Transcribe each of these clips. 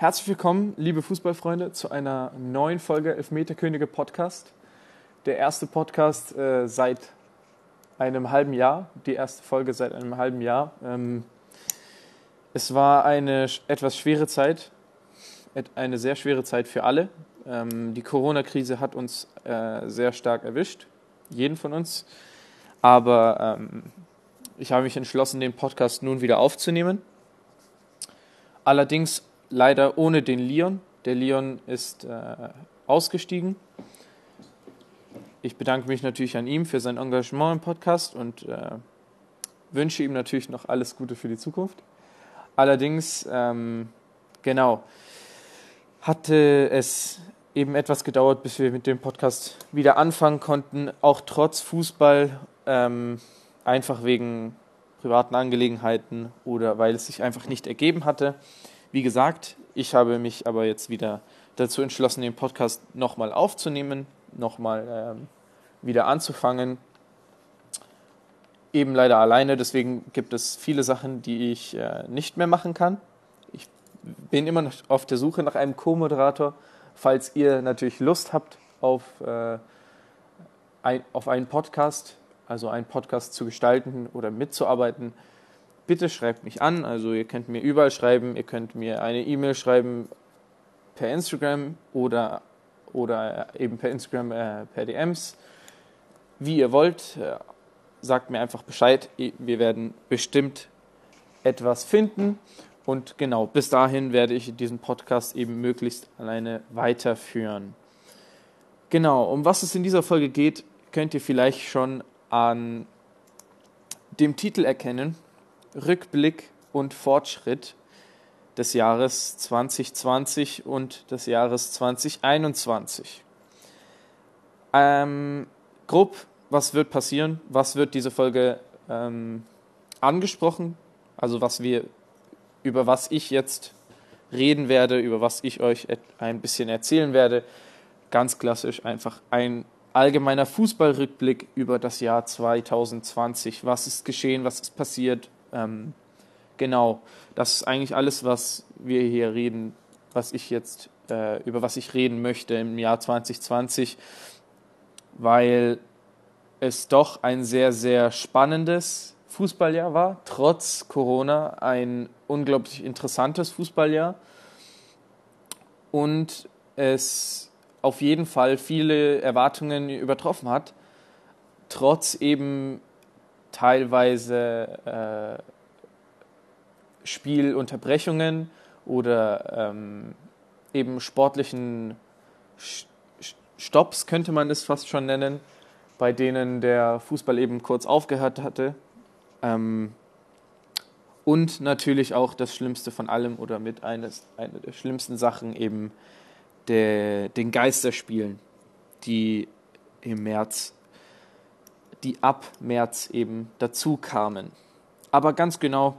Herzlich willkommen, liebe Fußballfreunde, zu einer neuen Folge Elfmeterkönige Podcast. Der erste Podcast äh, seit einem halben Jahr, die erste Folge seit einem halben Jahr. Ähm, es war eine etwas schwere Zeit, eine sehr schwere Zeit für alle. Ähm, die Corona-Krise hat uns äh, sehr stark erwischt, jeden von uns. Aber ähm, ich habe mich entschlossen, den Podcast nun wieder aufzunehmen. Allerdings leider ohne den Leon. Der Leon ist äh, ausgestiegen. Ich bedanke mich natürlich an ihm für sein Engagement im Podcast und äh, wünsche ihm natürlich noch alles Gute für die Zukunft. Allerdings, ähm, genau, hatte es eben etwas gedauert, bis wir mit dem Podcast wieder anfangen konnten, auch trotz Fußball, ähm, einfach wegen privaten Angelegenheiten oder weil es sich einfach nicht ergeben hatte. Wie gesagt, ich habe mich aber jetzt wieder dazu entschlossen, den Podcast nochmal aufzunehmen, nochmal ähm, wieder anzufangen. Eben leider alleine, deswegen gibt es viele Sachen, die ich äh, nicht mehr machen kann. Ich bin immer noch auf der Suche nach einem Co-Moderator. Falls ihr natürlich Lust habt auf, äh, ein, auf einen Podcast, also einen Podcast zu gestalten oder mitzuarbeiten, bitte schreibt mich an. Also ihr könnt mir überall schreiben, ihr könnt mir eine E-Mail schreiben per Instagram oder, oder eben per Instagram, äh, per DMs, wie ihr wollt. Äh, sagt mir einfach Bescheid. Wir werden bestimmt etwas finden. Und genau, bis dahin werde ich diesen Podcast eben möglichst alleine weiterführen. Genau, um was es in dieser Folge geht, könnt ihr vielleicht schon an dem Titel erkennen. Rückblick und Fortschritt des Jahres 2020 und des Jahres 2021. Ähm, grob, was wird passieren? Was wird diese Folge ähm, angesprochen? Also was wir, über was ich jetzt reden werde, über was ich euch ein bisschen erzählen werde. Ganz klassisch einfach ein allgemeiner Fußballrückblick über das Jahr 2020. Was ist geschehen, was ist passiert, ähm, genau, das ist eigentlich alles, was wir hier reden, was ich jetzt, äh, über was ich reden möchte im Jahr 2020, weil es doch ein sehr, sehr spannendes Fußballjahr war, trotz Corona ein unglaublich interessantes Fußballjahr. Und es auf jeden Fall viele Erwartungen übertroffen hat, trotz eben teilweise äh, Spielunterbrechungen oder ähm, eben sportlichen Stops, könnte man es fast schon nennen, bei denen der Fußball eben kurz aufgehört hatte. Ähm, und natürlich auch das Schlimmste von allem oder mit eines, einer der schlimmsten Sachen eben der, den Geisterspielen, die im März die ab März eben dazu kamen. Aber ganz genau,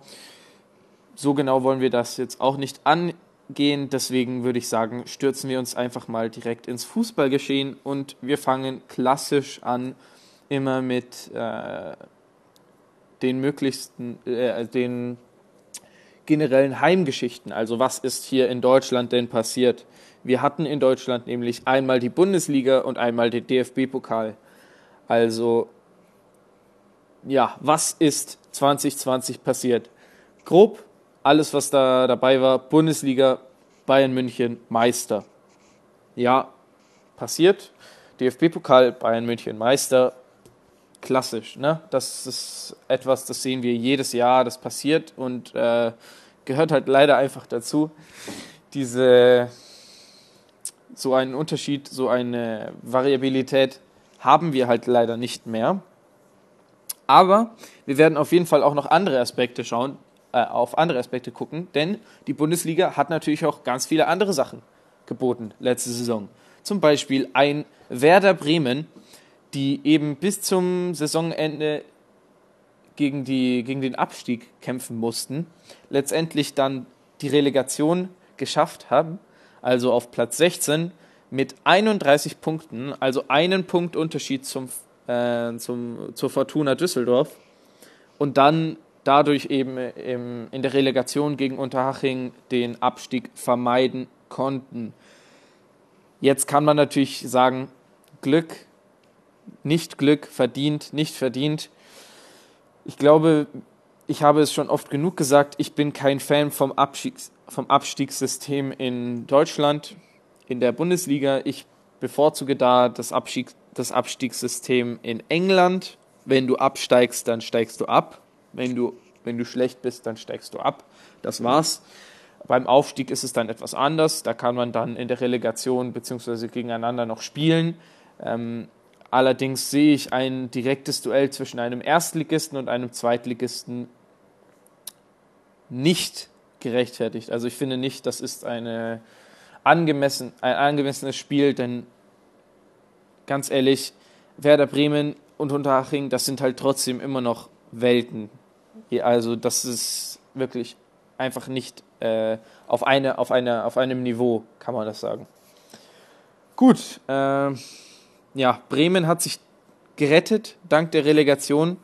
so genau wollen wir das jetzt auch nicht angehen. Deswegen würde ich sagen, stürzen wir uns einfach mal direkt ins Fußballgeschehen und wir fangen klassisch an, immer mit äh, den möglichsten, äh, den generellen Heimgeschichten. Also was ist hier in Deutschland denn passiert? Wir hatten in Deutschland nämlich einmal die Bundesliga und einmal den DFB-Pokal. Also ja, was ist 2020 passiert? Grob alles, was da dabei war, Bundesliga, Bayern München, Meister. Ja, passiert. DFB-Pokal, Bayern München, Meister. Klassisch, ne? Das ist etwas, das sehen wir jedes Jahr, das passiert und äh, gehört halt leider einfach dazu. Diese, so einen Unterschied, so eine Variabilität haben wir halt leider nicht mehr. Aber wir werden auf jeden Fall auch noch andere Aspekte schauen, äh, auf andere Aspekte gucken, denn die Bundesliga hat natürlich auch ganz viele andere Sachen geboten letzte Saison. Zum Beispiel ein Werder Bremen, die eben bis zum Saisonende gegen, die, gegen den Abstieg kämpfen mussten, letztendlich dann die Relegation geschafft haben, also auf Platz 16 mit 31 Punkten, also einen Punkt Unterschied zum äh, zum, zur Fortuna Düsseldorf und dann dadurch eben im, in der Relegation gegen Unterhaching den Abstieg vermeiden konnten. Jetzt kann man natürlich sagen, Glück, nicht Glück, verdient, nicht verdient. Ich glaube, ich habe es schon oft genug gesagt, ich bin kein Fan vom, Abstiegs, vom Abstiegssystem in Deutschland, in der Bundesliga. Ich bevorzuge da das, Abstieg, das Abstiegssystem in England. Wenn du absteigst, dann steigst du ab. Wenn du, wenn du schlecht bist, dann steigst du ab. Das war's. Beim Aufstieg ist es dann etwas anders. Da kann man dann in der Relegation bzw. gegeneinander noch spielen. Ähm, allerdings sehe ich ein direktes Duell zwischen einem Erstligisten und einem Zweitligisten nicht gerechtfertigt. Also ich finde nicht, das ist eine angemessen, ein angemessenes Spiel, denn ganz ehrlich, Werder Bremen und Unterhaching, das sind halt trotzdem immer noch Welten. Also das ist wirklich einfach nicht äh, auf, eine, auf, eine, auf einem Niveau, kann man das sagen. Gut, äh, ja, Bremen hat sich gerettet dank der Relegation.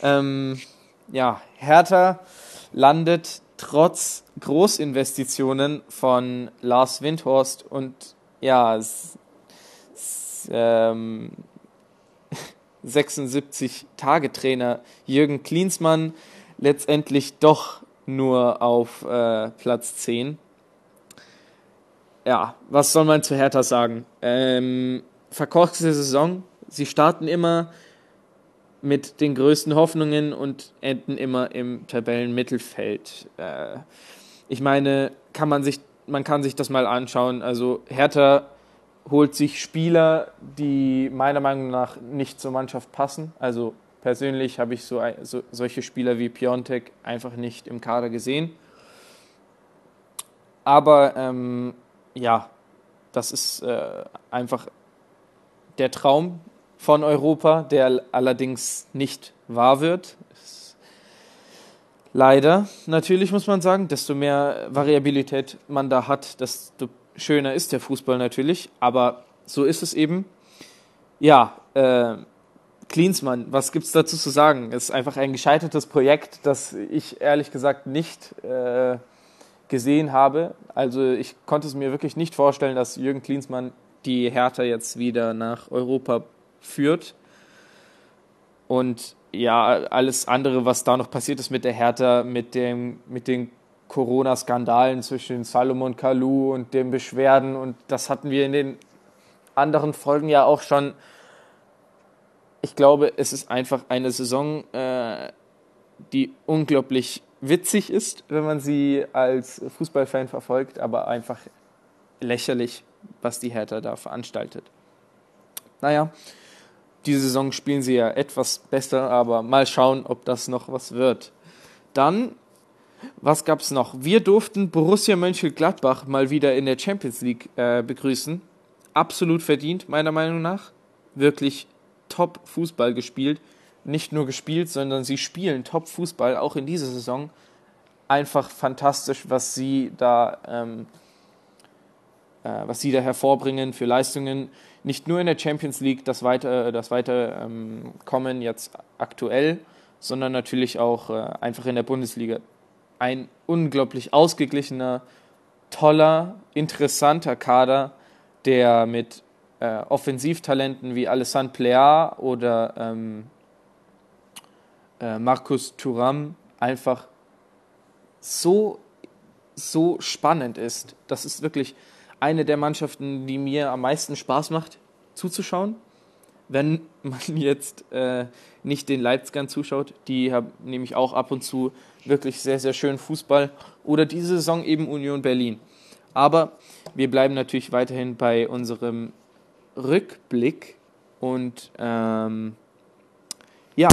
Ähm, ja, Hertha landet trotz Großinvestitionen von Lars Windhorst und ja, ähm, 76-Tage-Trainer Jürgen Klinsmann letztendlich doch nur auf äh, Platz 10. Ja, was soll man zu Hertha sagen? Ähm, verkorkste Saison. Sie starten immer mit den größten Hoffnungen und enden immer im Tabellenmittelfeld. Äh, ich meine, kann man sich, man kann sich das mal anschauen. Also Hertha holt sich Spieler, die meiner Meinung nach nicht zur Mannschaft passen. Also persönlich habe ich so, so, solche Spieler wie Piontek einfach nicht im Kader gesehen. Aber ähm, ja, das ist äh, einfach der Traum von Europa, der allerdings nicht wahr wird. Leider, natürlich muss man sagen, desto mehr Variabilität man da hat, desto schöner ist der Fußball natürlich. Aber so ist es eben. Ja, äh, Klinsmann, was gibt es dazu zu sagen? Es ist einfach ein gescheitertes Projekt, das ich ehrlich gesagt nicht äh, gesehen habe. Also ich konnte es mir wirklich nicht vorstellen, dass Jürgen Klinsmann die Hertha jetzt wieder nach Europa führt. Und ja, alles andere, was da noch passiert ist mit der Hertha, mit, dem, mit den Corona-Skandalen zwischen Salomon Kalou und den Beschwerden, und das hatten wir in den anderen Folgen ja auch schon. Ich glaube, es ist einfach eine Saison, äh, die unglaublich witzig ist, wenn man sie als Fußballfan verfolgt, aber einfach lächerlich, was die Hertha da veranstaltet. Naja, diese Saison spielen sie ja etwas besser, aber mal schauen, ob das noch was wird. Dann, was gab es noch? Wir durften Borussia Mönchengladbach mal wieder in der Champions League äh, begrüßen. Absolut verdient, meiner Meinung nach. Wirklich top Fußball gespielt. Nicht nur gespielt, sondern sie spielen top Fußball, auch in dieser Saison. Einfach fantastisch, was sie da, ähm, äh, was sie da hervorbringen für Leistungen nicht nur in der Champions League das weiter, das weiter ähm, jetzt aktuell, sondern natürlich auch äh, einfach in der Bundesliga. Ein unglaublich ausgeglichener, toller, interessanter Kader, der mit äh, Offensivtalenten wie Alessandro Plea oder ähm, äh, Markus Thuram einfach so, so spannend ist. Das ist wirklich eine der Mannschaften, die mir am meisten Spaß macht zuzuschauen. Wenn man jetzt äh, nicht den Leipzigern zuschaut, die haben nämlich auch ab und zu wirklich sehr, sehr schön Fußball. Oder diese Saison eben Union Berlin. Aber wir bleiben natürlich weiterhin bei unserem Rückblick. Und ähm, ja,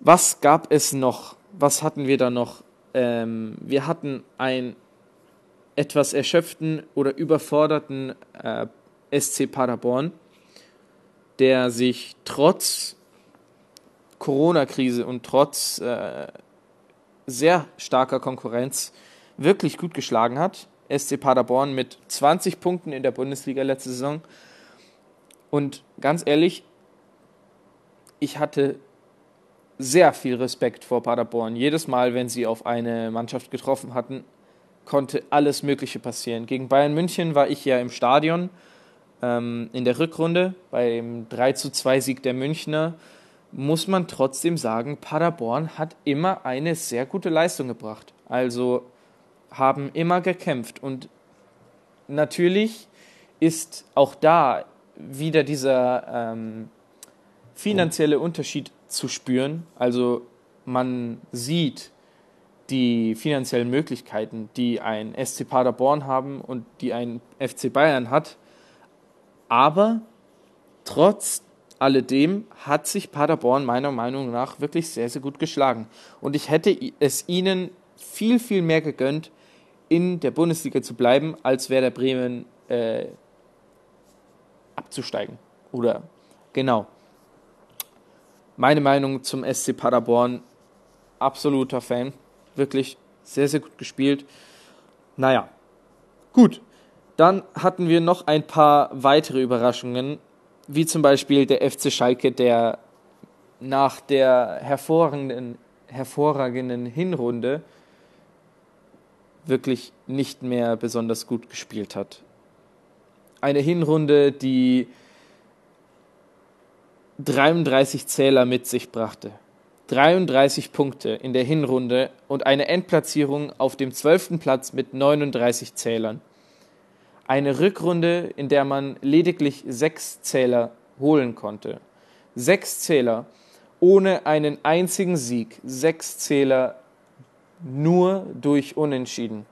was gab es noch? Was hatten wir da noch? Ähm, wir hatten ein etwas erschöpften oder überforderten äh, SC Paderborn, der sich trotz Corona-Krise und trotz äh, sehr starker Konkurrenz wirklich gut geschlagen hat. SC Paderborn mit 20 Punkten in der Bundesliga letzte Saison. Und ganz ehrlich, ich hatte sehr viel Respekt vor Paderborn. Jedes Mal, wenn sie auf eine Mannschaft getroffen hatten, konnte alles Mögliche passieren. Gegen Bayern München war ich ja im Stadion ähm, in der Rückrunde beim 3 zu 2 Sieg der Münchner. Muss man trotzdem sagen, Paderborn hat immer eine sehr gute Leistung gebracht. Also haben immer gekämpft. Und natürlich ist auch da wieder dieser ähm, finanzielle Unterschied zu spüren. Also man sieht die finanziellen Möglichkeiten, die ein SC Paderborn haben und die ein FC Bayern hat. Aber trotz alledem hat sich Paderborn meiner Meinung nach wirklich sehr, sehr gut geschlagen. Und ich hätte es ihnen viel, viel mehr gegönnt, in der Bundesliga zu bleiben, als Werder Bremen äh, abzusteigen. Oder genau. Meine Meinung zum SC Paderborn, absoluter Fan. Wirklich sehr, sehr gut gespielt. Naja, gut. Dann hatten wir noch ein paar weitere Überraschungen, wie zum Beispiel der FC Schalke, der nach der hervorragenden, hervorragenden Hinrunde wirklich nicht mehr besonders gut gespielt hat. Eine Hinrunde, die 33 Zähler mit sich brachte. 33 Punkte in der Hinrunde und eine Endplatzierung auf dem 12. Platz mit 39 Zählern. Eine Rückrunde, in der man lediglich sechs Zähler holen konnte. Sechs Zähler ohne einen einzigen Sieg. Sechs Zähler nur durch Unentschieden.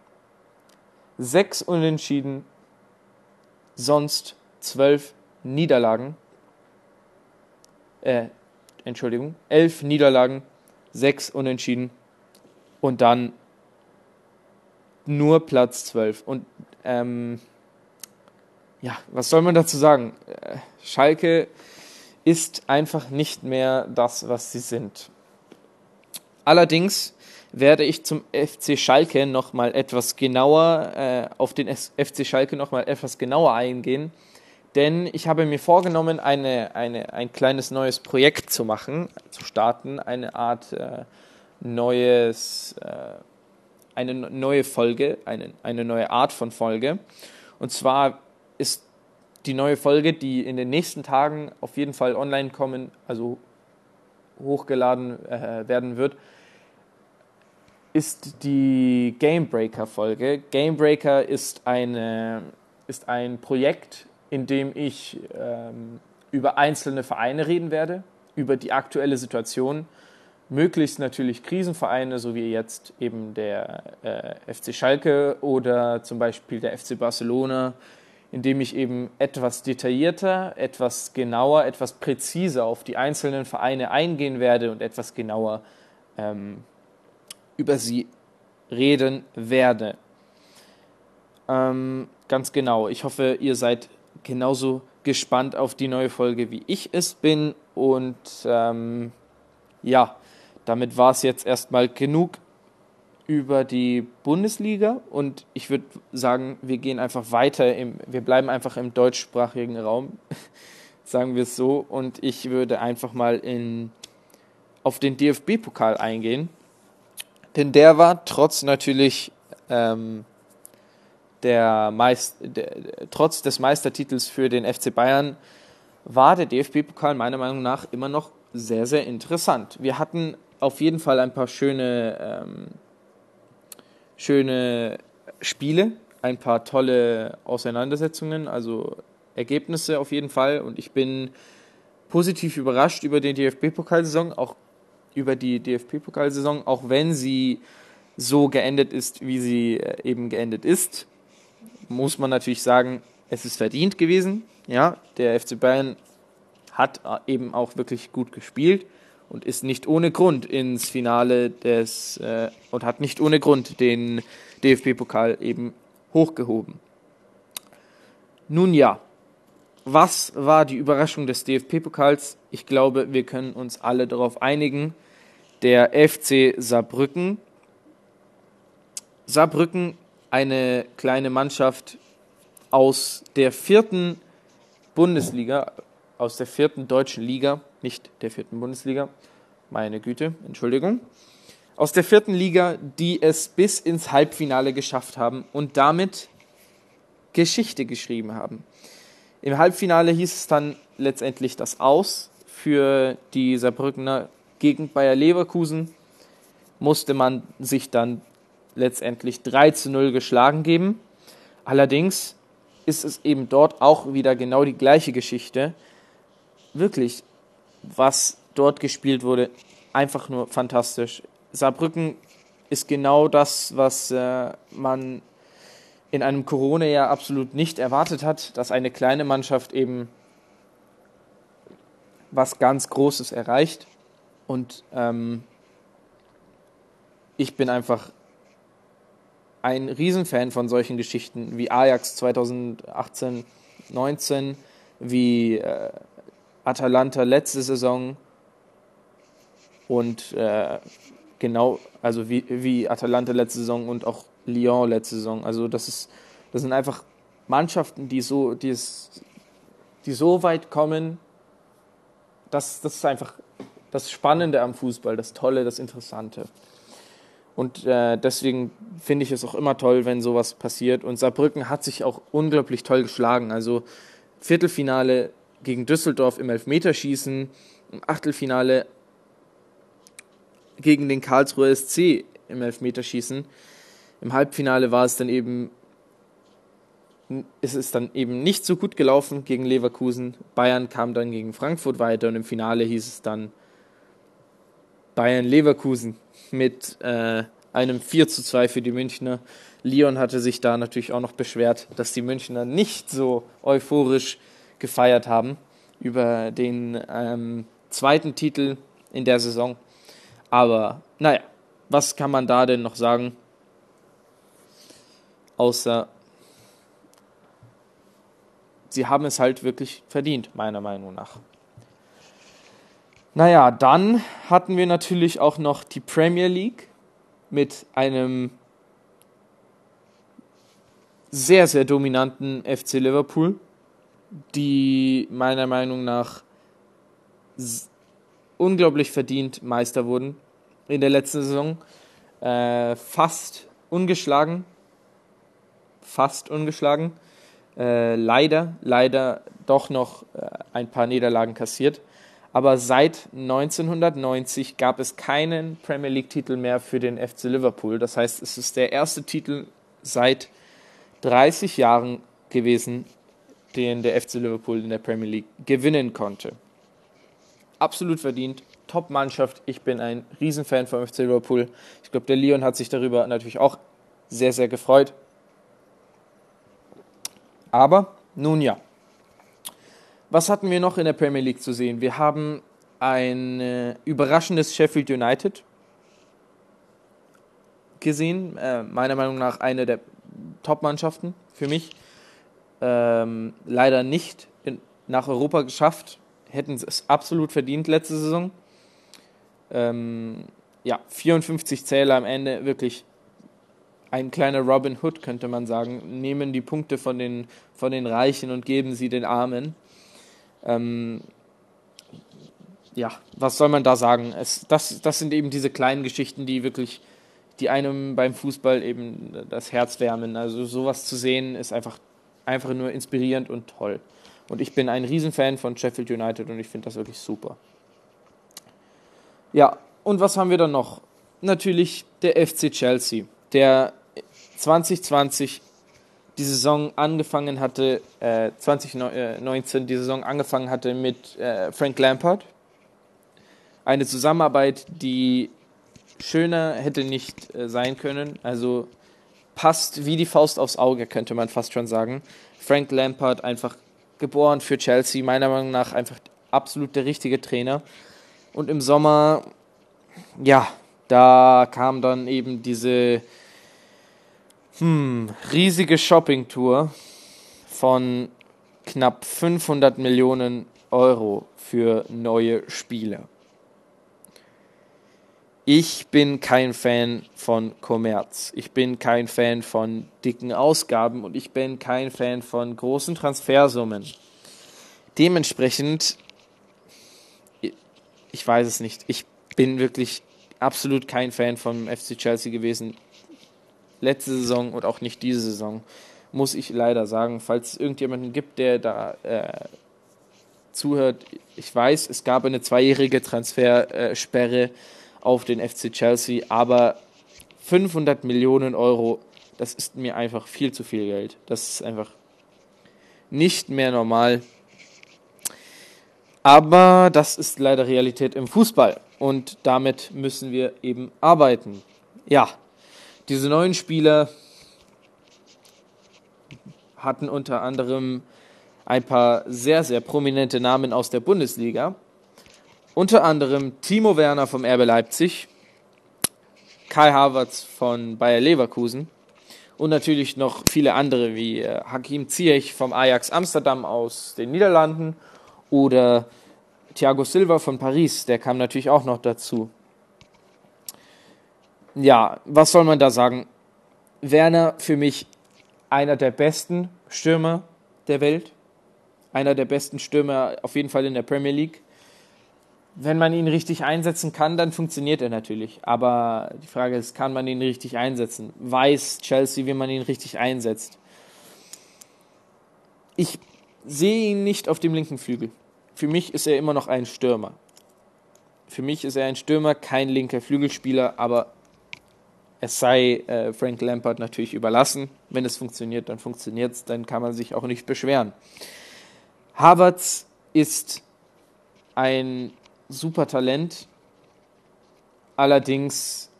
Sechs Unentschieden, sonst zwölf Niederlagen. Äh, Entschuldigung, elf Niederlagen, sechs Unentschieden und dann nur Platz zwölf. Und ähm, ja, was soll man dazu sagen? Äh, Schalke ist einfach nicht mehr das, was sie sind. Allerdings werde ich zum FC Schalke noch mal etwas genauer äh, auf den FC Schalke noch mal etwas genauer eingehen, denn ich habe mir vorgenommen, eine, eine, ein kleines neues Projekt zu machen, zu starten, eine Art äh, neues, äh, eine neue Folge, eine, eine neue Art von Folge. Und zwar ist die neue Folge, die in den nächsten Tagen auf jeden Fall online kommen, also hochgeladen äh, werden wird, ist die Gamebreaker-Folge. Gamebreaker ist, eine, ist ein Projekt, in dem ich ähm, über einzelne Vereine reden werde, über die aktuelle Situation, möglichst natürlich Krisenvereine, so wie jetzt eben der äh, FC Schalke oder zum Beispiel der FC Barcelona, indem ich eben etwas detaillierter, etwas genauer, etwas präziser auf die einzelnen Vereine eingehen werde und etwas genauer ähm, über sie reden werde. Ähm, ganz genau. Ich hoffe, ihr seid genauso gespannt auf die neue Folge, wie ich es bin. Und ähm, ja, damit war es jetzt erstmal genug über die Bundesliga und ich würde sagen, wir gehen einfach weiter, im, wir bleiben einfach im deutschsprachigen Raum, sagen wir es so, und ich würde einfach mal in, auf den DFB-Pokal eingehen. Denn der war trotz natürlich ähm, der Meist, der, trotz des Meistertitels für den FC Bayern war der DFB-Pokal meiner Meinung nach immer noch sehr, sehr interessant. Wir hatten auf jeden Fall ein paar schöne, ähm, schöne Spiele, ein paar tolle Auseinandersetzungen, also Ergebnisse auf jeden Fall. Und ich bin positiv überrascht über die DFB-Pokalsaison, auch über die DFB-Pokalsaison, auch wenn sie so geendet ist, wie sie äh, eben geendet ist, muss man natürlich sagen, es ist verdient gewesen. Ja, der FC Bayern hat äh, eben auch wirklich gut gespielt und ist nicht ohne Grund ins Finale des äh, und hat nicht ohne Grund den DFB-Pokal eben hochgehoben. Nun ja, was war die Überraschung des DFB-Pokals? Ich glaube, wir können uns alle darauf einigen, der FC Saarbrücken. Saarbrücken, eine kleine Mannschaft aus der vierten Bundesliga, aus der vierten deutschen Liga, nicht der vierten Bundesliga. meine Güte, Entschuldigung, aus der vierten Liga, die es bis ins Halbfinale geschafft haben und damit Geschichte geschrieben haben. Im Halbfinale hieß es dann letztendlich das Aus für die Saarbrückener gegen Bayer Leverkusen. Musste man sich dann letztendlich 3 zu 0 geschlagen geben. Allerdings ist es eben dort auch wieder genau die gleiche Geschichte. Wirklich, was dort gespielt wurde, einfach nur fantastisch. Saarbrücken ist genau das, was äh, man in einem Corona-Jahr absolut nicht erwartet hat, dass eine kleine Mannschaft eben was ganz Großes erreicht. Und ähm, ich bin einfach ein Riesenfan von solchen Geschichten wie Ajax 2018, 19, wie äh, Atalanta letzte Saison und äh, genau, also wie, wie Atalanta letzte Saison und auch Lyon letzte Saison. Also das ist, das sind einfach Mannschaften, die so, die, ist, die so weit kommen, das, das ist einfach das Spannende am Fußball, das Tolle, das Interessante. Und äh, deswegen finde ich es auch immer toll, wenn sowas passiert. Und Saarbrücken hat sich auch unglaublich toll geschlagen. Also Viertelfinale gegen Düsseldorf im Elfmeterschießen, im Achtelfinale gegen den Karlsruher SC im Elfmeterschießen. Im Halbfinale war es dann eben, ist es dann eben nicht so gut gelaufen gegen Leverkusen. Bayern kam dann gegen Frankfurt weiter und im Finale hieß es dann Bayern-Leverkusen mit äh, einem 4 zu 2 für die Münchner. Lyon hatte sich da natürlich auch noch beschwert, dass die Münchner nicht so euphorisch gefeiert haben über den ähm, zweiten Titel in der Saison. Aber naja, was kann man da denn noch sagen? Außer sie haben es halt wirklich verdient, meiner Meinung nach. Naja, dann hatten wir natürlich auch noch die Premier League mit einem sehr, sehr dominanten FC Liverpool, die meiner Meinung nach unglaublich verdient Meister wurden in der letzten Saison. Äh, fast ungeschlagen. Fast ungeschlagen. Äh, leider, leider doch noch äh, ein paar Niederlagen kassiert aber seit 1990 gab es keinen Premier League-Titel mehr für den FC Liverpool. Das heißt, es ist der erste Titel seit 30 Jahren gewesen, den der FC Liverpool in der Premier League gewinnen konnte. Absolut verdient, Top-Mannschaft. Ich bin ein Riesenfan vom FC Liverpool. Ich glaube, der Leon hat sich darüber natürlich auch sehr, sehr gefreut. Aber nun ja, was hatten wir noch in der Premier League zu sehen? Wir haben ein äh, überraschendes Sheffield United gesehen. Äh, meiner Meinung nach eine der Top-Mannschaften für mich. Ähm, leider nicht in, nach Europa geschafft. Hätten es absolut verdient letzte Saison. Ähm, ja, 54 Zähler am Ende, wirklich ein kleiner Robin Hood, könnte man sagen. Nehmen die Punkte von den, von den Reichen und geben sie den Armen. Ähm, ja, was soll man da sagen? Es, das, das sind eben diese kleinen Geschichten, die wirklich, die einem beim Fußball eben das Herz wärmen. Also sowas zu sehen ist einfach, einfach nur inspirierend und toll. Und ich bin ein Riesenfan von Sheffield United und ich finde das wirklich super. Ja, und was haben wir dann noch? Natürlich der FC Chelsea, der 2020 die Saison angefangen hatte, äh, 2019 die Saison angefangen hatte mit äh, Frank Lampard. Eine Zusammenarbeit, die schöner hätte nicht äh, sein können. Also passt wie die Faust aufs Auge, könnte man fast schon sagen. Frank Lampard einfach geboren für Chelsea, meiner Meinung nach einfach absolut der richtige Trainer. Und im Sommer, ja, da kam dann eben diese hm, riesige Shoppingtour von knapp 500 Millionen Euro für neue Spiele. Ich bin kein Fan von Kommerz. Ich bin kein Fan von dicken Ausgaben und ich bin kein Fan von großen Transfersummen. Dementsprechend, ich weiß es nicht. Ich bin wirklich absolut kein Fan vom FC Chelsea gewesen. Letzte Saison und auch nicht diese Saison, muss ich leider sagen. Falls es irgendjemanden gibt, der da äh, zuhört, ich weiß, es gab eine zweijährige Transfersperre auf den FC Chelsea, aber 500 Millionen Euro, das ist mir einfach viel zu viel Geld. Das ist einfach nicht mehr normal. Aber das ist leider Realität im Fußball und damit müssen wir eben arbeiten. Ja, diese neuen Spieler hatten unter anderem ein paar sehr, sehr prominente Namen aus der Bundesliga. Unter anderem Timo Werner vom RB Leipzig, Kai Havertz von Bayer Leverkusen und natürlich noch viele andere wie äh, Hakim Ziyech vom Ajax Amsterdam aus den Niederlanden oder Thiago Silva von Paris, der kam natürlich auch noch dazu. Ja, was soll man da sagen? Werner für mich einer der besten Stürmer der Welt, einer der besten Stürmer auf jeden Fall in der Premier League. Wenn man ihn richtig einsetzen kann, dann funktioniert er natürlich. Aber die Frage ist, kann man ihn richtig einsetzen? Weiß Chelsea, wie man ihn richtig einsetzt? Ich sehe ihn nicht auf dem linken Flügel für mich ist er immer noch ein Stürmer. Für mich ist er ein Stürmer, kein linker Flügelspieler, aber es sei äh, Frank Lampard natürlich überlassen. Wenn es funktioniert, dann funktioniert es, dann kann man sich auch nicht beschweren. Havertz ist ein super Talent, allerdings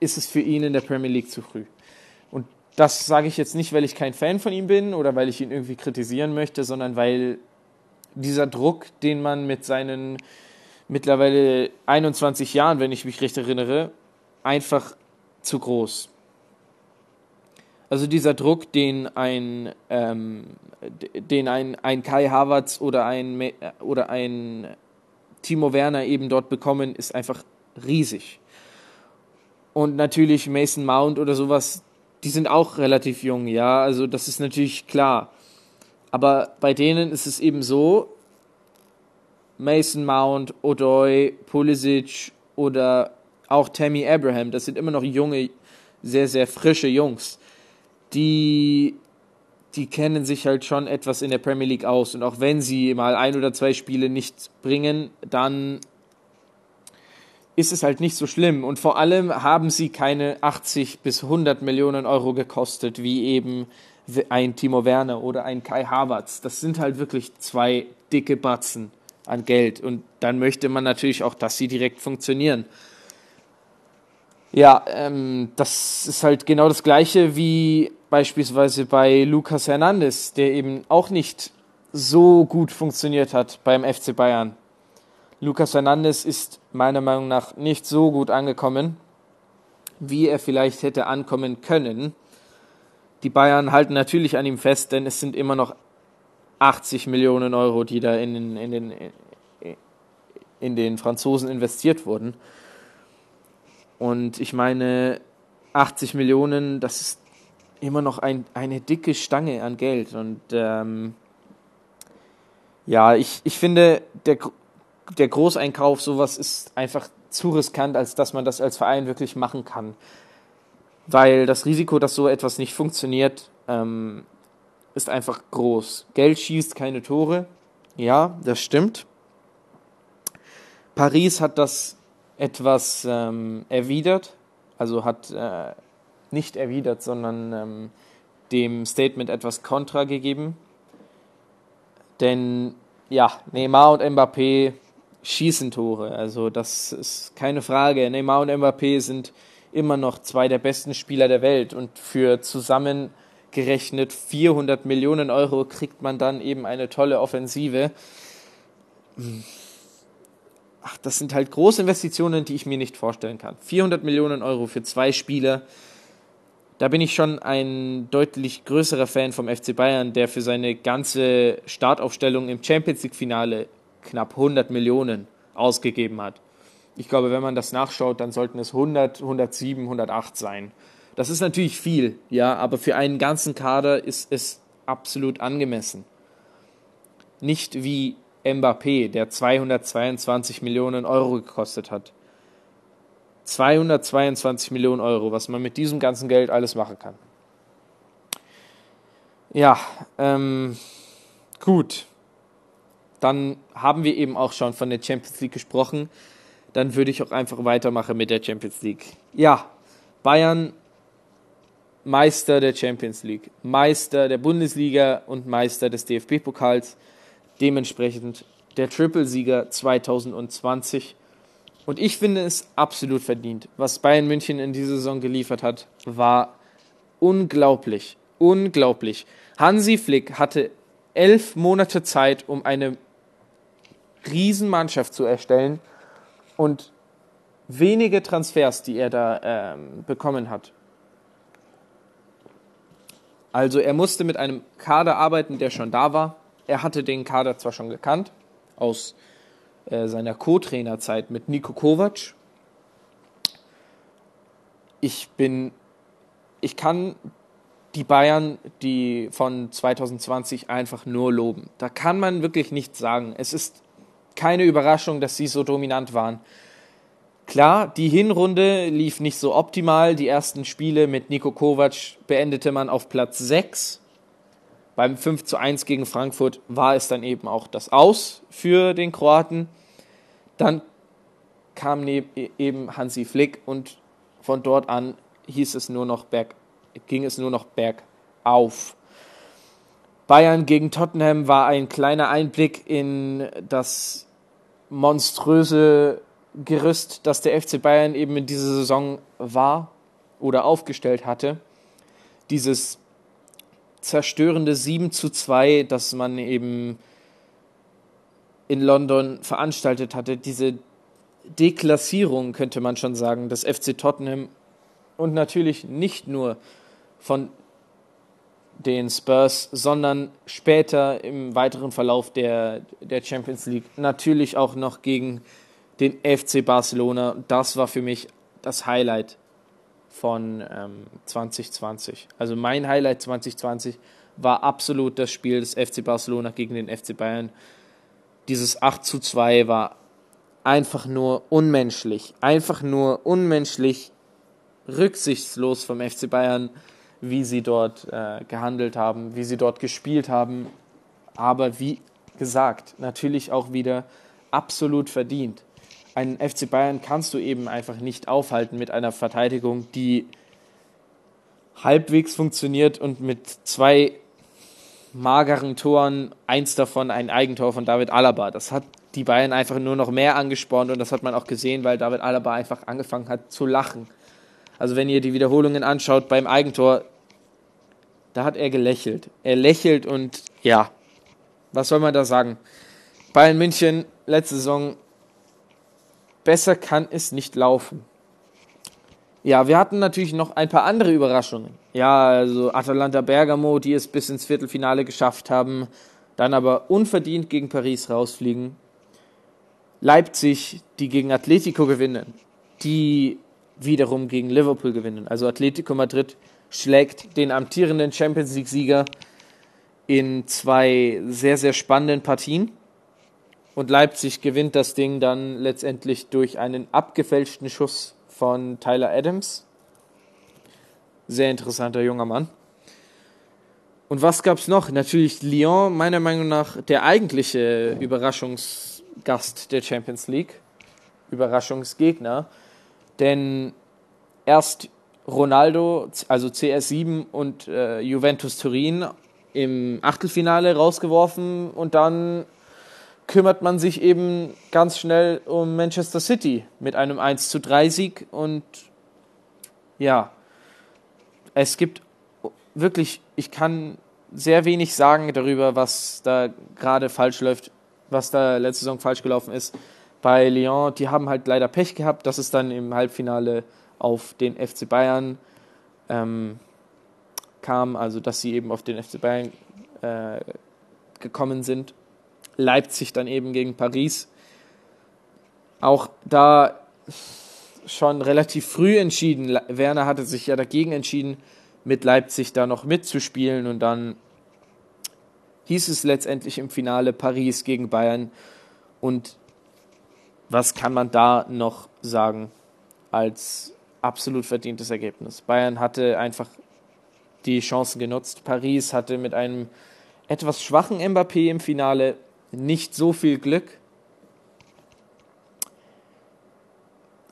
ist es für ihn in der Premier League zu früh. Und das sage ich jetzt nicht, weil ich kein Fan von ihm bin oder weil ich ihn irgendwie kritisieren möchte, sondern weil dieser Druck, den man mit seinen mittlerweile 21 Jahren, wenn ich mich recht erinnere, einfach zu groß. Also dieser Druck, den ein, ähm, den ein, ein Kai Havertz oder ein, oder ein Timo Werner eben dort bekommen, ist einfach riesig. Und natürlich Mason Mount oder sowas, die sind auch relativ jung, ja, also das ist natürlich klar. Aber bei denen ist es eben so, Mason Mount, Odoi, Pulisic oder auch Tammy Abraham, das sind immer noch junge, sehr, sehr frische Jungs, die, die kennen sich halt schon etwas in der Premier League aus. Und auch wenn sie mal ein oder zwei Spiele nicht bringen, dann ist es halt nicht so schlimm. Und vor allem haben sie keine 80 bis 100 Millionen Euro gekostet, wie eben ein Timo Werner oder ein Kai Havertz. Das sind halt wirklich zwei dicke Batzen an Geld. Und dann möchte man natürlich auch, dass sie direkt funktionieren. Ja, ähm, das ist halt genau das gleiche wie beispielsweise bei Lucas Hernandez, der eben auch nicht so gut funktioniert hat beim FC Bayern. Lucas Hernandez ist meiner Meinung nach nicht so gut angekommen, wie er vielleicht hätte ankommen können. Die Bayern halten natürlich an ihm fest, denn es sind immer noch 80 Millionen Euro, die da in, in, den, in den Franzosen investiert wurden. Und ich meine, 80 Millionen, das ist immer noch ein, eine dicke Stange an Geld. Und ähm, ja, ich, ich finde, der, der Großeinkauf, sowas ist einfach zu riskant, als dass man das als Verein wirklich machen kann weil das Risiko, dass so etwas nicht funktioniert, ähm, ist einfach groß. Geld schießt keine Tore. Ja, das stimmt. Paris hat das etwas ähm, erwidert, also hat äh, nicht erwidert, sondern ähm, dem Statement etwas Kontra gegeben. Denn ja, Neymar und Mbappé schießen Tore, also das ist keine Frage. Neymar und Mbappé sind immer noch zwei der besten Spieler der Welt und für zusammengerechnet 400 Millionen Euro kriegt man dann eben eine tolle Offensive. Ach, das sind halt große Investitionen, die ich mir nicht vorstellen kann. 400 Millionen Euro für zwei Spieler. Da bin ich schon ein deutlich größerer Fan vom FC Bayern, der für seine ganze Startaufstellung im Champions League Finale knapp 100 Millionen ausgegeben hat. Ich glaube, wenn man das nachschaut, dann sollten es 100, 107, 108 sein. Das ist natürlich viel, ja, aber für einen ganzen Kader ist es absolut angemessen. Nicht wie Mbappé, der 222 Millionen Euro gekostet hat. 222 Millionen Euro, was man mit diesem ganzen Geld alles machen kann. Ja, ähm, gut. Dann haben wir eben auch schon von der Champions League gesprochen. Dann würde ich auch einfach weitermachen mit der Champions League. Ja, Bayern Meister der Champions League, Meister der Bundesliga und Meister des DFB-Pokals. Dementsprechend der Triple-Sieger 2020. Und ich finde es absolut verdient. Was Bayern München in dieser Saison geliefert hat, war unglaublich. Unglaublich. Hansi Flick hatte elf Monate Zeit, um eine Riesenmannschaft zu erstellen und wenige Transfers, die er da ähm, bekommen hat. Also er musste mit einem Kader arbeiten, der schon da war. Er hatte den Kader zwar schon gekannt aus äh, seiner Co-Trainerzeit mit Nico Kovac. Ich bin, ich kann die Bayern, die von 2020 einfach nur loben. Da kann man wirklich nichts sagen. Es ist keine Überraschung, dass sie so dominant waren. Klar, die Hinrunde lief nicht so optimal. Die ersten Spiele mit Nico Kovac beendete man auf Platz 6. Beim 5 zu 1 gegen Frankfurt war es dann eben auch das Aus für den Kroaten. Dann kam eben Hansi Flick und von dort an hieß es nur noch berg, ging es nur noch bergauf. Bayern gegen Tottenham war ein kleiner Einblick in das monströse Gerüst, das der FC Bayern eben in dieser Saison war oder aufgestellt hatte. Dieses zerstörende 7 zu 2, das man eben in London veranstaltet hatte, diese Deklassierung, könnte man schon sagen, des FC Tottenham und natürlich nicht nur von den Spurs, sondern später im weiteren Verlauf der, der Champions League natürlich auch noch gegen den FC Barcelona. Das war für mich das Highlight von ähm, 2020. Also mein Highlight 2020 war absolut das Spiel des FC Barcelona gegen den FC Bayern. Dieses 8 zu 2 war einfach nur unmenschlich. Einfach nur unmenschlich, rücksichtslos vom FC Bayern, wie sie dort äh, gehandelt haben, wie sie dort gespielt haben. Aber wie gesagt, natürlich auch wieder absolut verdient einen FC Bayern kannst du eben einfach nicht aufhalten mit einer Verteidigung, die halbwegs funktioniert und mit zwei mageren Toren, eins davon ein Eigentor von David Alaba. Das hat die Bayern einfach nur noch mehr angespornt und das hat man auch gesehen, weil David Alaba einfach angefangen hat zu lachen. Also wenn ihr die Wiederholungen anschaut beim Eigentor, da hat er gelächelt. Er lächelt und ja, was soll man da sagen? Bayern München letzte Saison Besser kann es nicht laufen. Ja, wir hatten natürlich noch ein paar andere Überraschungen. Ja, also Atalanta Bergamo, die es bis ins Viertelfinale geschafft haben, dann aber unverdient gegen Paris rausfliegen. Leipzig, die gegen Atletico gewinnen, die wiederum gegen Liverpool gewinnen. Also Atletico Madrid schlägt den amtierenden Champions League-Sieger in zwei sehr, sehr spannenden Partien. Und Leipzig gewinnt das Ding dann letztendlich durch einen abgefälschten Schuss von Tyler Adams. Sehr interessanter junger Mann. Und was gab es noch? Natürlich Lyon, meiner Meinung nach der eigentliche Überraschungsgast der Champions League. Überraschungsgegner. Denn erst Ronaldo, also CS7 und äh, Juventus Turin im Achtelfinale rausgeworfen und dann kümmert man sich eben ganz schnell um Manchester City mit einem 1 zu 3 Sieg. Und ja, es gibt wirklich, ich kann sehr wenig sagen darüber, was da gerade falsch läuft, was da letzte Saison falsch gelaufen ist. Bei Lyon, die haben halt leider Pech gehabt, dass es dann im Halbfinale auf den FC Bayern ähm, kam, also dass sie eben auf den FC Bayern äh, gekommen sind Leipzig dann eben gegen Paris. Auch da schon relativ früh entschieden. Werner hatte sich ja dagegen entschieden, mit Leipzig da noch mitzuspielen und dann hieß es letztendlich im Finale Paris gegen Bayern. Und was kann man da noch sagen als absolut verdientes Ergebnis? Bayern hatte einfach die Chancen genutzt. Paris hatte mit einem etwas schwachen Mbappé im Finale nicht so viel Glück.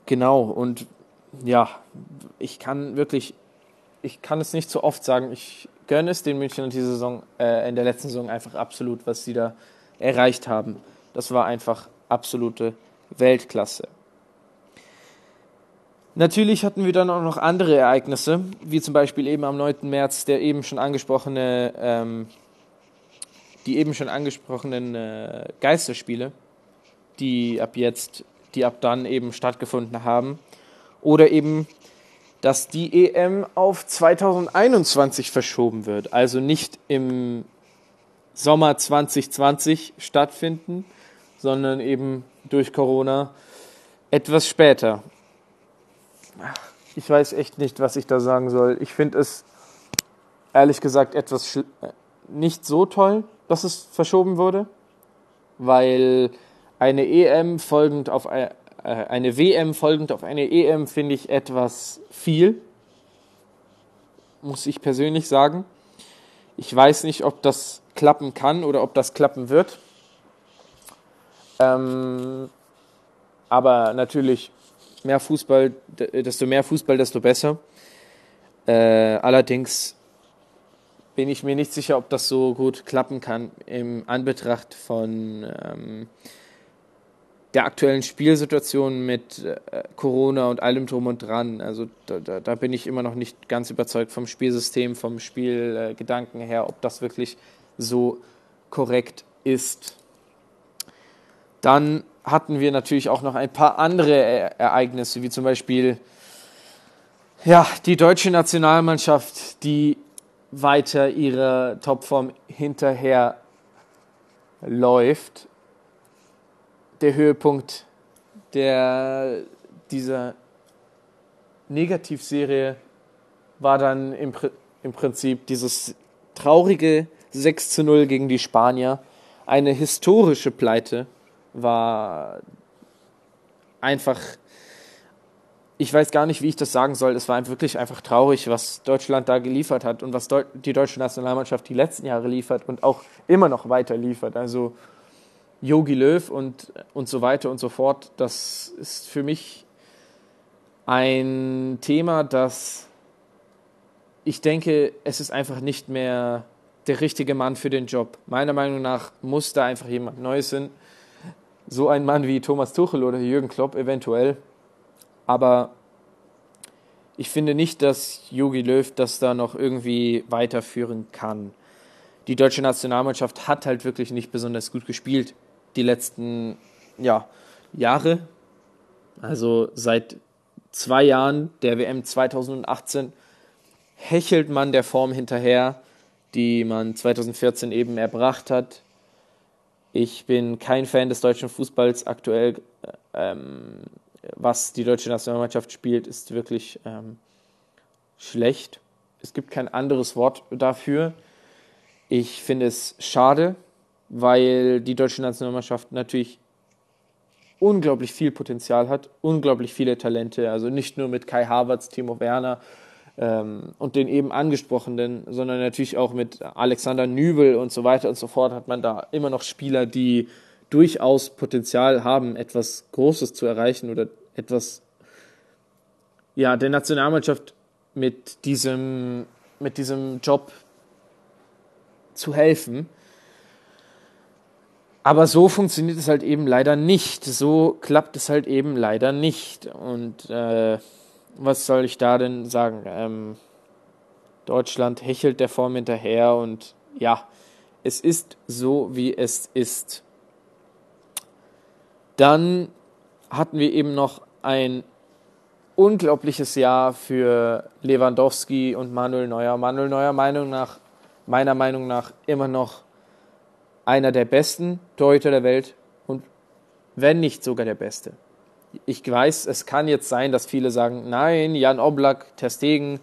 Genau, und ja, ich kann wirklich, ich kann es nicht so oft sagen, ich gönne es den München diese Saison, äh, in der letzten Saison einfach absolut, was sie da erreicht haben. Das war einfach absolute Weltklasse. Natürlich hatten wir dann auch noch andere Ereignisse, wie zum Beispiel eben am 9. März der eben schon angesprochene, ähm, die eben schon angesprochenen äh, Geisterspiele, die ab jetzt, die ab dann eben stattgefunden haben. Oder eben, dass die EM auf 2021 verschoben wird, also nicht im Sommer 2020 stattfinden, sondern eben durch Corona etwas später. Ich weiß echt nicht, was ich da sagen soll. Ich finde es ehrlich gesagt etwas nicht so toll, dass es verschoben wurde, weil eine EM folgend auf eine WM folgend auf eine EM finde ich etwas viel, muss ich persönlich sagen. Ich weiß nicht, ob das klappen kann oder ob das klappen wird. Ähm, aber natürlich mehr Fußball, desto mehr Fußball, desto besser. Äh, allerdings bin ich mir nicht sicher, ob das so gut klappen kann im Anbetracht von ähm, der aktuellen Spielsituation mit äh, Corona und allem drum und dran. Also da, da, da, bin ich immer noch nicht ganz überzeugt vom Spielsystem, vom Spielgedanken äh, her, ob das wirklich so korrekt ist. Dann hatten wir natürlich auch noch ein paar andere Ereignisse, wie zum Beispiel ja, die deutsche Nationalmannschaft, die weiter ihrer Topform hinterher läuft. Der Höhepunkt der, dieser Negativserie war dann im, im Prinzip dieses traurige 6 zu 0 gegen die Spanier. Eine historische Pleite war einfach, ich weiß gar nicht, wie ich das sagen soll. Es war wirklich einfach traurig, was Deutschland da geliefert hat und was die deutsche Nationalmannschaft die letzten Jahre liefert und auch immer noch weiter liefert. Also Yogi Löw und, und so weiter und so fort. Das ist für mich ein Thema, das ich denke, es ist einfach nicht mehr der richtige Mann für den Job. Meiner Meinung nach muss da einfach jemand Neues hin so ein Mann wie Thomas Tuchel oder Jürgen Klopp eventuell. Aber ich finde nicht, dass Jogi Löw das da noch irgendwie weiterführen kann. Die deutsche Nationalmannschaft hat halt wirklich nicht besonders gut gespielt die letzten ja, Jahre. Also seit zwei Jahren der WM 2018 hechelt man der Form hinterher, die man 2014 eben erbracht hat. Ich bin kein Fan des deutschen Fußballs aktuell. Ähm, was die deutsche Nationalmannschaft spielt, ist wirklich ähm, schlecht. Es gibt kein anderes Wort dafür. Ich finde es schade, weil die deutsche Nationalmannschaft natürlich unglaublich viel Potenzial hat, unglaublich viele Talente. Also nicht nur mit Kai Havertz, Timo Werner ähm, und den eben angesprochenen, sondern natürlich auch mit Alexander Nübel und so weiter und so fort hat man da immer noch Spieler, die durchaus Potenzial haben, etwas Großes zu erreichen oder etwas, ja, der Nationalmannschaft mit diesem, mit diesem Job zu helfen. Aber so funktioniert es halt eben leider nicht. So klappt es halt eben leider nicht. Und äh, was soll ich da denn sagen? Ähm, Deutschland hechelt der Form hinterher und ja, es ist so, wie es ist. Dann hatten wir eben noch ein unglaubliches Jahr für Lewandowski und Manuel Neuer. Manuel Neuer Meinung nach, meiner Meinung nach immer noch einer der besten Torhüter der Welt und wenn nicht sogar der beste ich weiß, es kann jetzt sein, dass viele sagen, nein, Jan Oblak, Ter Stegen,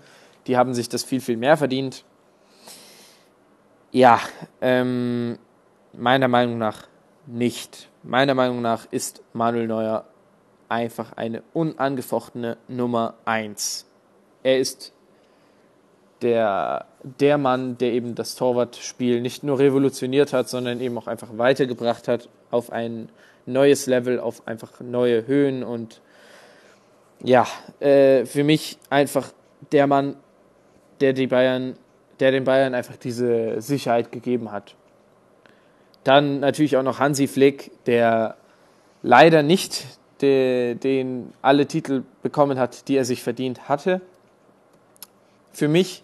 die haben sich das viel, viel mehr verdient. Ja, ähm, meiner Meinung nach nicht. Meiner Meinung nach ist Manuel Neuer einfach eine unangefochtene Nummer 1. Er ist der, der Mann, der eben das Torwartspiel nicht nur revolutioniert hat, sondern eben auch einfach weitergebracht hat auf ein neues Level, auf einfach neue Höhen und ja, äh, für mich einfach der Mann, der die Bayern, der den Bayern einfach diese Sicherheit gegeben hat. Dann natürlich auch noch Hansi Flick, der leider nicht de, den alle Titel bekommen hat, die er sich verdient hatte. Für mich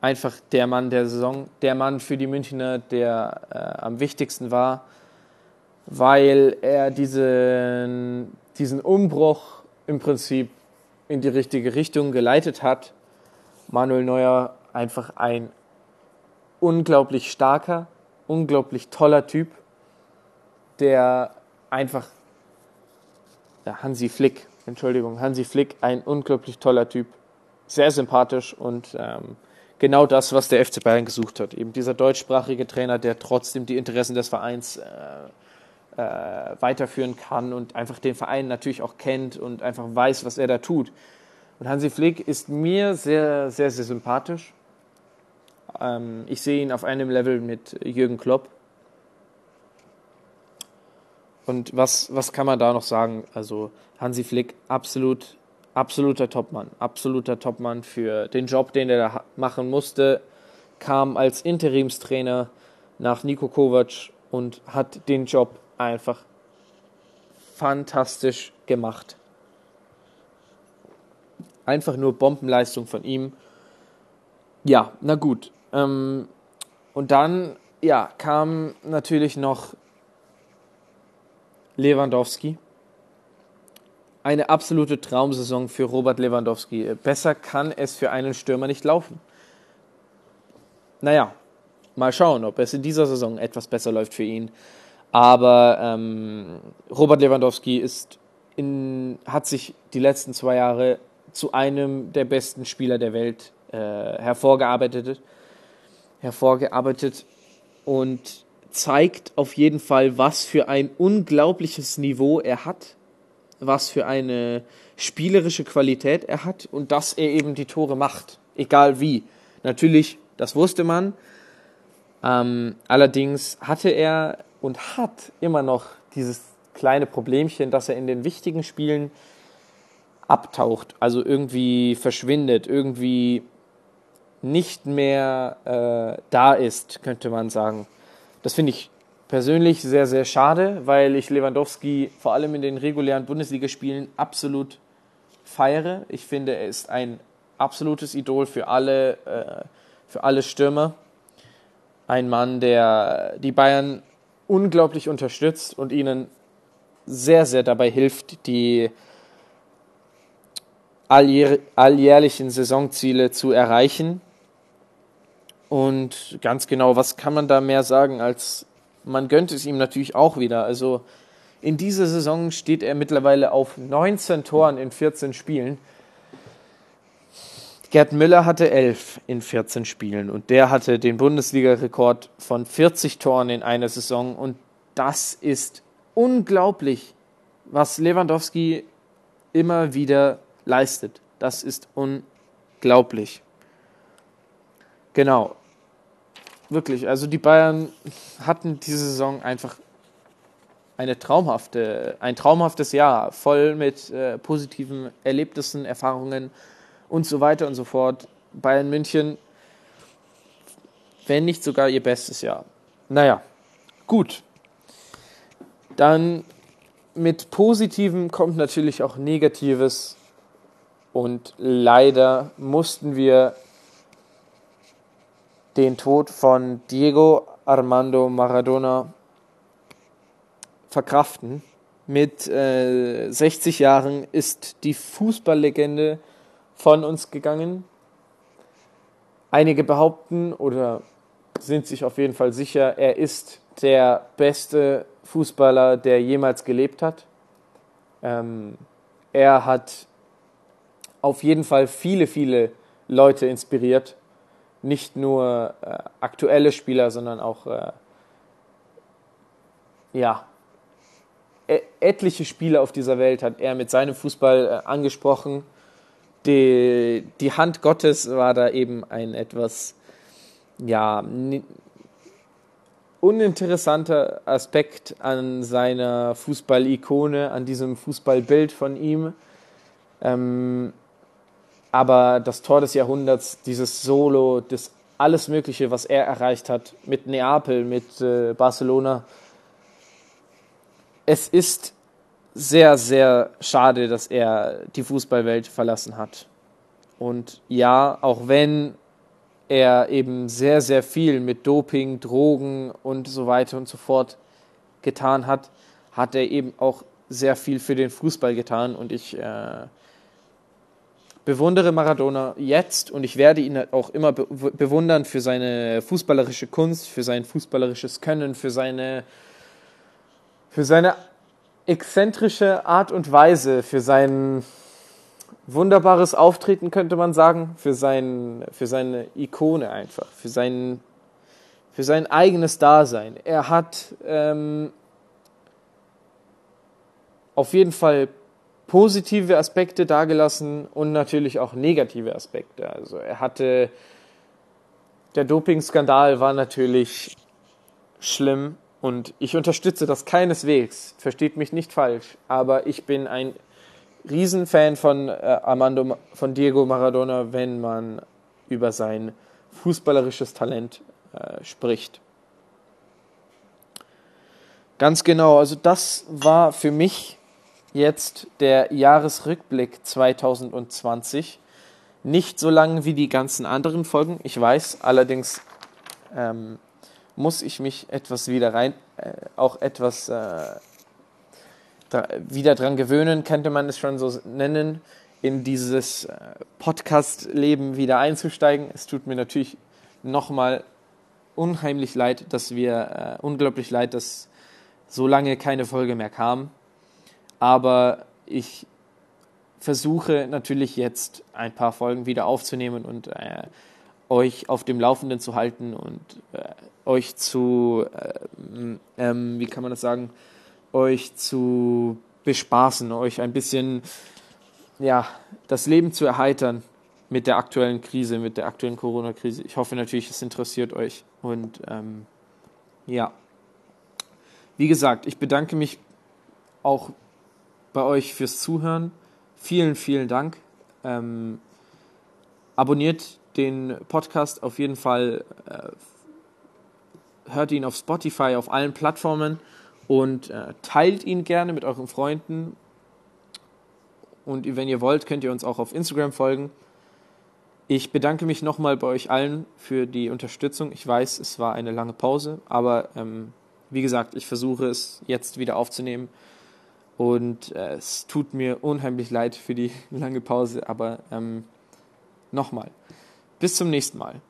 einfach der Mann der Saison, der Mann für die Münchner, der äh, am wichtigsten war, weil er diesen, diesen Umbruch im Prinzip in die richtige Richtung geleitet hat. Manuel Neuer einfach ein unglaublich starker, unglaublich toller Typ, der einfach ja, Hansi Flick, Entschuldigung, Hansi Flick, ein unglaublich toller Typ, sehr sympathisch und ähm, genau das, was der FC Bayern gesucht hat. Eben dieser deutschsprachige Trainer, der trotzdem die Interessen des Vereins äh, äh, weiterführen kann und einfach den Verein natürlich auch kennt und einfach weiß, was er da tut. Und Hansi Flick ist mir sehr, sehr, sehr sympathisch. Ähm, ich sehe ihn auf einem Level mit Jürgen Klopp. Und was, was kann man da noch sagen? Also Hansi Flick, absolut, absoluter Topmann. Absoluter Topmann für den Job, den er da machen musste. Kam als Interimstrainer nach Nico Kovac und hat den Job einfach fantastisch gemacht. Einfach nur Bombenleistung von ihm. Ja, na gut. Ähm, und dann, ja, kam natürlich noch Lewandowski. Eine absolute Traumsaison für Robert Lewandowski. Besser kann es für einen Stürmer nicht laufen. Naja, mal schauen, ob es in dieser Saison etwas besser läuft für ihn. Aber ähm, Robert Lewandowski ist in, hat sich die letzten zwei Jahre zu einem der besten Spieler der Welt äh, hervorgearbeitet, hervorgearbeitet und zeigt auf jeden Fall, was für ein unglaubliches Niveau er hat, was für eine spielerische Qualität er hat und dass er eben die Tore macht, egal wie. Natürlich, das wusste man. Ähm, allerdings hatte er und hat immer noch dieses kleine Problemchen, dass er in den wichtigen Spielen abtaucht, also irgendwie verschwindet, irgendwie nicht mehr äh, da ist, könnte man sagen. Das finde ich persönlich sehr, sehr schade, weil ich Lewandowski vor allem in den regulären Bundesligaspielen absolut feiere. Ich finde, er ist ein absolutes Idol für alle, äh, für alle Stürmer. Ein Mann, der die Bayern unglaublich unterstützt und ihnen sehr, sehr dabei hilft, die alljährlichen Saisonziele zu erreichen. Und ganz genau, was kann man da mehr sagen, als man gönnt es ihm natürlich auch wieder. Also in dieser Saison steht er mittlerweile auf 19 Toren in 14 Spielen. Gerd Müller hatte 11 in 14 Spielen und der hatte den Bundesliga-Rekord von 40 Toren in einer Saison und das ist unglaublich, was Lewandowski immer wieder leistet. Das ist unglaublich. Genau. Wirklich, also die Bayern hatten diese Saison einfach eine traumhafte, ein traumhaftes Jahr, voll mit äh, positiven Erlebnissen, Erfahrungen und so weiter und so fort. Bayern München, wenn nicht sogar ihr bestes Jahr. Naja, gut. Dann mit Positivem kommt natürlich auch Negatives. Und leider mussten wir den Tod von Diego Armando Maradona verkraften. Mit äh, 60 Jahren ist die Fußballlegende von uns gegangen. Einige behaupten oder sind sich auf jeden Fall sicher, er ist der beste Fußballer, der jemals gelebt hat. Ähm, er hat auf jeden Fall viele, viele Leute inspiriert. Nicht nur äh, aktuelle Spieler, sondern auch äh, ja, etliche Spieler auf dieser Welt hat er mit seinem Fußball äh, angesprochen. Die, die Hand Gottes war da eben ein etwas ja, uninteressanter Aspekt an seiner Fußball-Ikone, an diesem Fußballbild von ihm. Ähm, aber das Tor des Jahrhunderts, dieses Solo, das alles Mögliche, was er erreicht hat mit Neapel, mit äh, Barcelona, es ist sehr, sehr schade, dass er die Fußballwelt verlassen hat. Und ja, auch wenn er eben sehr, sehr viel mit Doping, Drogen und so weiter und so fort getan hat, hat er eben auch sehr viel für den Fußball getan. Und ich äh, bewundere Maradona jetzt und ich werde ihn auch immer be bewundern für seine fußballerische Kunst, für sein fußballerisches Können, für seine, für seine exzentrische Art und Weise, für sein wunderbares Auftreten, könnte man sagen, für, sein, für seine Ikone einfach, für sein, für sein eigenes Dasein. Er hat ähm, auf jeden Fall positive Aspekte dargelassen und natürlich auch negative Aspekte. Also er hatte, der Dopingskandal war natürlich schlimm und ich unterstütze das keineswegs, versteht mich nicht falsch, aber ich bin ein Riesenfan von äh, Armando, von Diego Maradona, wenn man über sein fußballerisches Talent äh, spricht. Ganz genau, also das war für mich jetzt der Jahresrückblick 2020. Nicht so lang wie die ganzen anderen Folgen, ich weiß, allerdings ähm, muss ich mich etwas wieder rein, äh, auch etwas äh, wieder dran gewöhnen, könnte man es schon so nennen, in dieses äh, Podcast-Leben wieder einzusteigen. Es tut mir natürlich nochmal unheimlich leid, dass wir, äh, unglaublich leid, dass so lange keine Folge mehr kam. Aber ich versuche natürlich jetzt ein paar Folgen wieder aufzunehmen und äh, euch auf dem Laufenden zu halten und äh, euch zu, äh, ähm, wie kann man das sagen, euch zu bespaßen, euch ein bisschen ja, das Leben zu erheitern mit der aktuellen Krise, mit der aktuellen Corona-Krise. Ich hoffe natürlich, es interessiert euch. Und ähm, ja, wie gesagt, ich bedanke mich auch bei euch fürs Zuhören. Vielen, vielen Dank. Ähm, abonniert den Podcast auf jeden Fall. Äh, hört ihn auf Spotify, auf allen Plattformen und äh, teilt ihn gerne mit euren Freunden. Und wenn ihr wollt, könnt ihr uns auch auf Instagram folgen. Ich bedanke mich nochmal bei euch allen für die Unterstützung. Ich weiß, es war eine lange Pause, aber ähm, wie gesagt, ich versuche es jetzt wieder aufzunehmen. Und äh, es tut mir unheimlich leid für die lange Pause, aber ähm, nochmal, bis zum nächsten Mal.